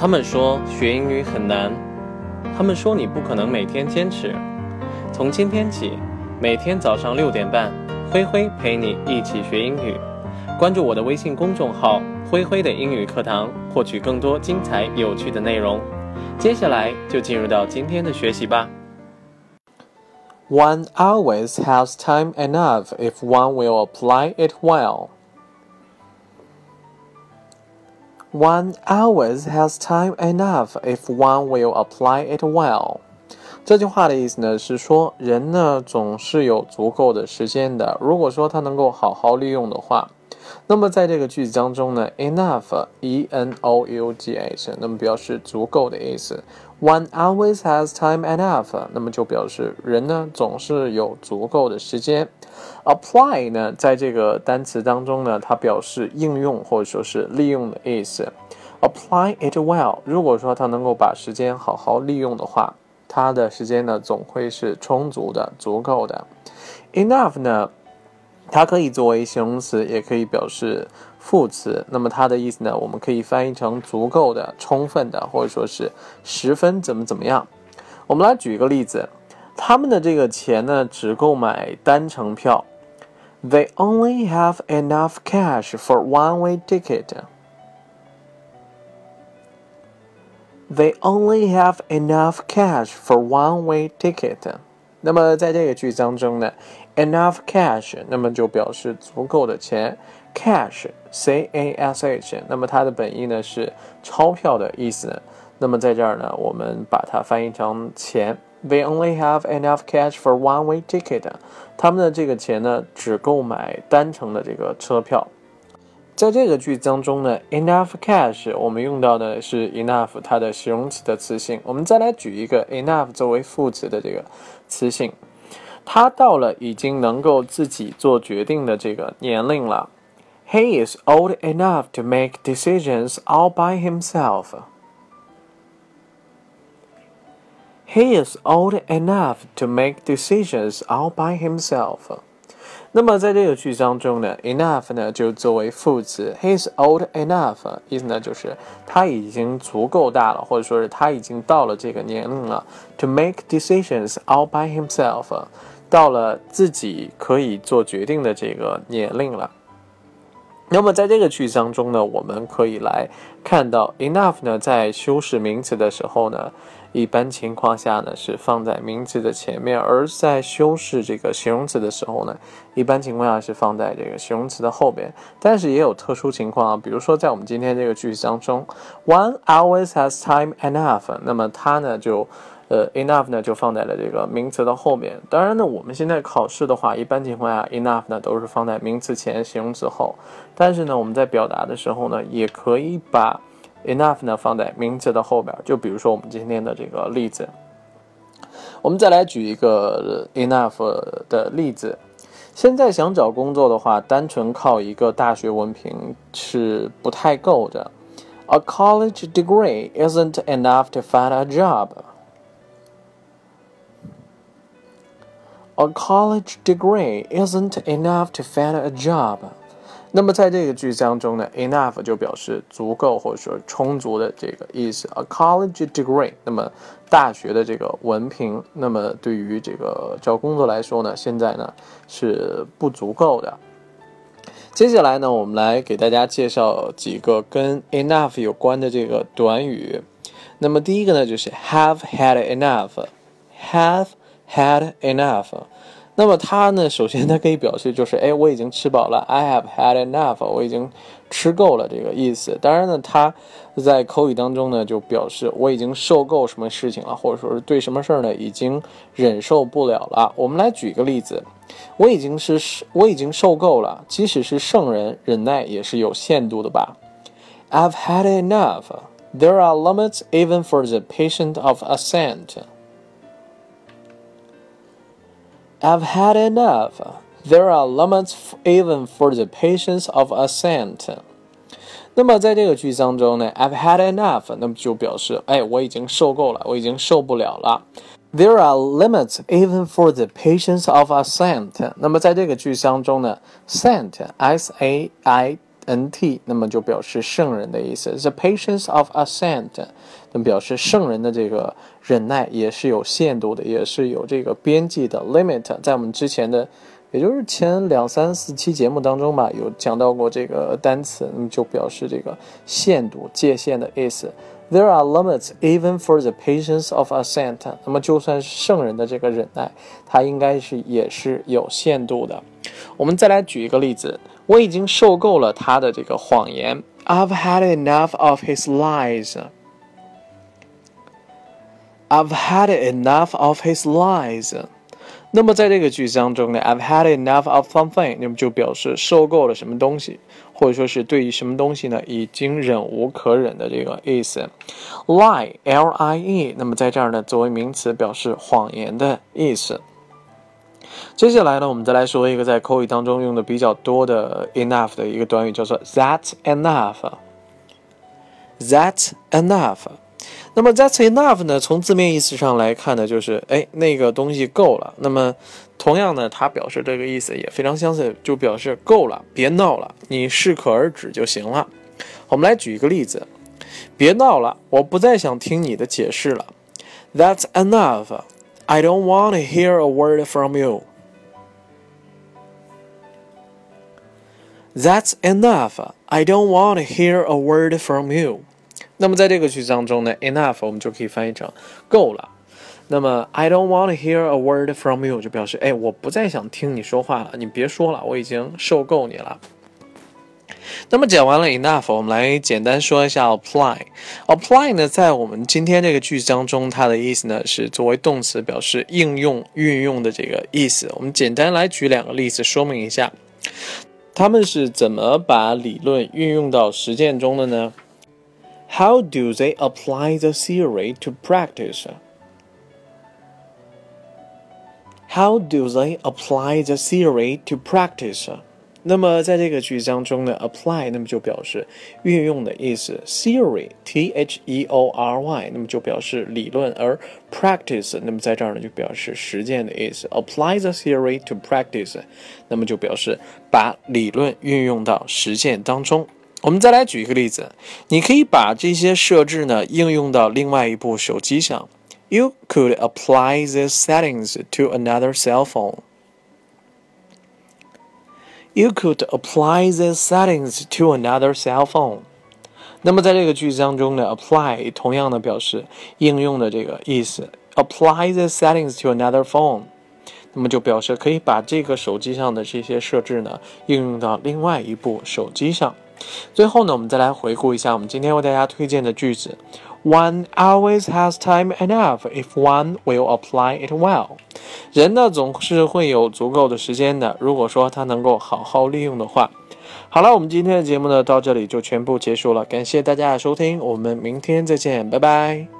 他们说学英语很难，他们说你不可能每天坚持。从今天起，每天早上六点半，灰灰陪你一起学英语。关注我的微信公众号“灰灰的英语课堂”，获取更多精彩有趣的内容。接下来就进入到今天的学习吧。One always has time enough if one will apply it well. One always has time enough if one will apply it well。这句话的意思呢是说，人呢总是有足够的时间的。如果说他能够好好利用的话，那么在这个句子当中呢，enough，e n o u g h，那么表示足够的意思。One always has time enough，那么就表示人呢总是有足够的时间。Apply 呢，在这个单词当中呢，它表示应用或者说是利用的意思。Apply it well，如果说它能够把时间好好利用的话，它的时间呢总会是充足的、足够的。Enough 呢？它可以作为形容词，也可以表示副词。那么它的意思呢？我们可以翻译成足够的、充分的，或者说是十分怎么怎么样。我们来举一个例子，他们的这个钱呢，只够买单程票。They only have enough cash for one-way ticket. They only have enough cash for one-way ticket. 那么在这个句子当中呢？enough cash，那么就表示足够的钱。cash，c a s h，那么它的本意呢是钞票的意思。那么在这儿呢，我们把它翻译成钱。They only have enough cash for one-way ticket。他们的这个钱呢，只够买单程的这个车票。在这个句子当中呢，enough cash，我们用到的是 enough 它的形容词的词性。我们再来举一个 enough 作为副词的这个词性。他到了已经能够自己做决定的这个年龄了。He is old enough to make decisions all by himself. He is old enough to make decisions all by himself. 那么在这个句子当中呢，enough 呢就作为副词，He's old enough，意思呢就是他已经足够大了，或者说是他已经到了这个年龄了，to make decisions all by himself。到了自己可以做决定的这个年龄了。那么在这个句子当中呢，我们可以来看到 enough 呢，在修饰名词的时候呢，一般情况下呢是放在名词的前面；而在修饰这个形容词的时候呢，一般情况下是放在这个形容词的后边。但是也有特殊情况啊，比如说在我们今天这个句子当中，one always has time enough，那么它呢就。呃，enough 呢就放在了这个名词的后面。当然呢，我们现在考试的话，一般情况下，enough 呢都是放在名词前，形容词后。但是呢，我们在表达的时候呢，也可以把 enough 呢放在名词的后边。就比如说我们今天的这个例子，我们再来举一个 enough 的例子。现在想找工作的话，单纯靠一个大学文凭是不太够的。A college degree isn't enough to find a job. A college degree isn't enough to find a job。那么在这个句子当中呢，enough 就表示足够或者说充足的这个意思。A college degree，那么大学的这个文凭，那么对于这个找工作来说呢，现在呢是不足够的。接下来呢，我们来给大家介绍几个跟 enough 有关的这个短语。那么第一个呢，就是 have had enough，have。Had enough，那么它呢？首先它可以表示就是，哎，我已经吃饱了。I have had enough，我已经吃够了这个意思。当然呢，它在口语当中呢，就表示我已经受够什么事情了，或者说是对什么事儿呢，已经忍受不了了。我们来举一个例子，我已经是我已经受够了。即使是圣人，忍耐也是有限度的吧。I've had enough. There are limits even for the patient of assent. I've had enough. There are limits even for the patience of assent. 那么在这个句子当中呢，I've had enough，那么就表示，哎，我已经受够了，我已经受不了了。There are limits even for the patience of assent。那么在这个句子当中呢，sent，s a i n t，那么就表示圣人的意思。The patience of a saint，那么表示圣人的这个忍耐也是有限度的，也是有这个边际的 limit。在我们之前的，也就是前两三四期节目当中吧，有讲到过这个单词，那么就表示这个限度、界限的意思。There are limits even for the patience of a saint。那么就算是圣人的这个忍耐，它应该是也是有限度的。我们再来举一个例子，我已经受够了他的这个谎言。I've had enough of his lies. I've had enough of his lies. 那么在这个句子当中呢，I've had enough of something，那么就表示受够了什么东西，或者说是对于什么东西呢已经忍无可忍的这个意思。Lie，L-I-E，那么在这儿呢作为名词表示谎言的意思。接下来呢，我们再来说一个在口语当中用的比较多的 enough 的一个短语，叫做 that enough。that enough。那么 that enough 呢？从字面意思上来看呢，就是哎，那个东西够了。那么同样呢，它表示这个意思也非常相似，就表示够了，别闹了，你适可而止就行了。我们来举一个例子，别闹了，我不再想听你的解释了。That's enough. I don't want to hear a word from you. That's enough. I don't want to hear a word from you. 那么在这个句子当中呢，enough 我们就可以翻译成够了。那么 I don't want to hear a word from you 就表示哎，我不再想听你说话了，你别说了，我已经受够你了。 那么讲完了 enough，我们来简单说一下 apply。apply 呢，在我们今天这个句子当中，它的意思呢是作为动词表示应用、运用的这个意思。我们简单来举两个例子说明一下，他们是怎么把理论运用到实践中的呢？How do they apply the theory to practice? How do they apply the theory to practice? 那么在这个句子当中呢，apply 那么就表示运用的意思，theory t h e o r y 那么就表示理论，而 practice 那么在这儿呢就表示实践的意思，apply the theory to practice 那么就表示把理论运用到实践当中。我们再来举一个例子，你可以把这些设置呢应用到另外一部手机上。You could apply these settings to another cell phone. You could apply these settings to another cell phone. 那么在这个句子当中呢，apply 同样的表示应用的这个意思。Apply the settings to another phone，那么就表示可以把这个手机上的这些设置呢应用到另外一部手机上。最后呢，我们再来回顾一下我们今天为大家推荐的句子。One always has time enough if one will apply it well。人呢总是会有足够的时间的，如果说他能够好好利用的话。好了，我们今天的节目呢到这里就全部结束了，感谢大家的收听，我们明天再见，拜拜。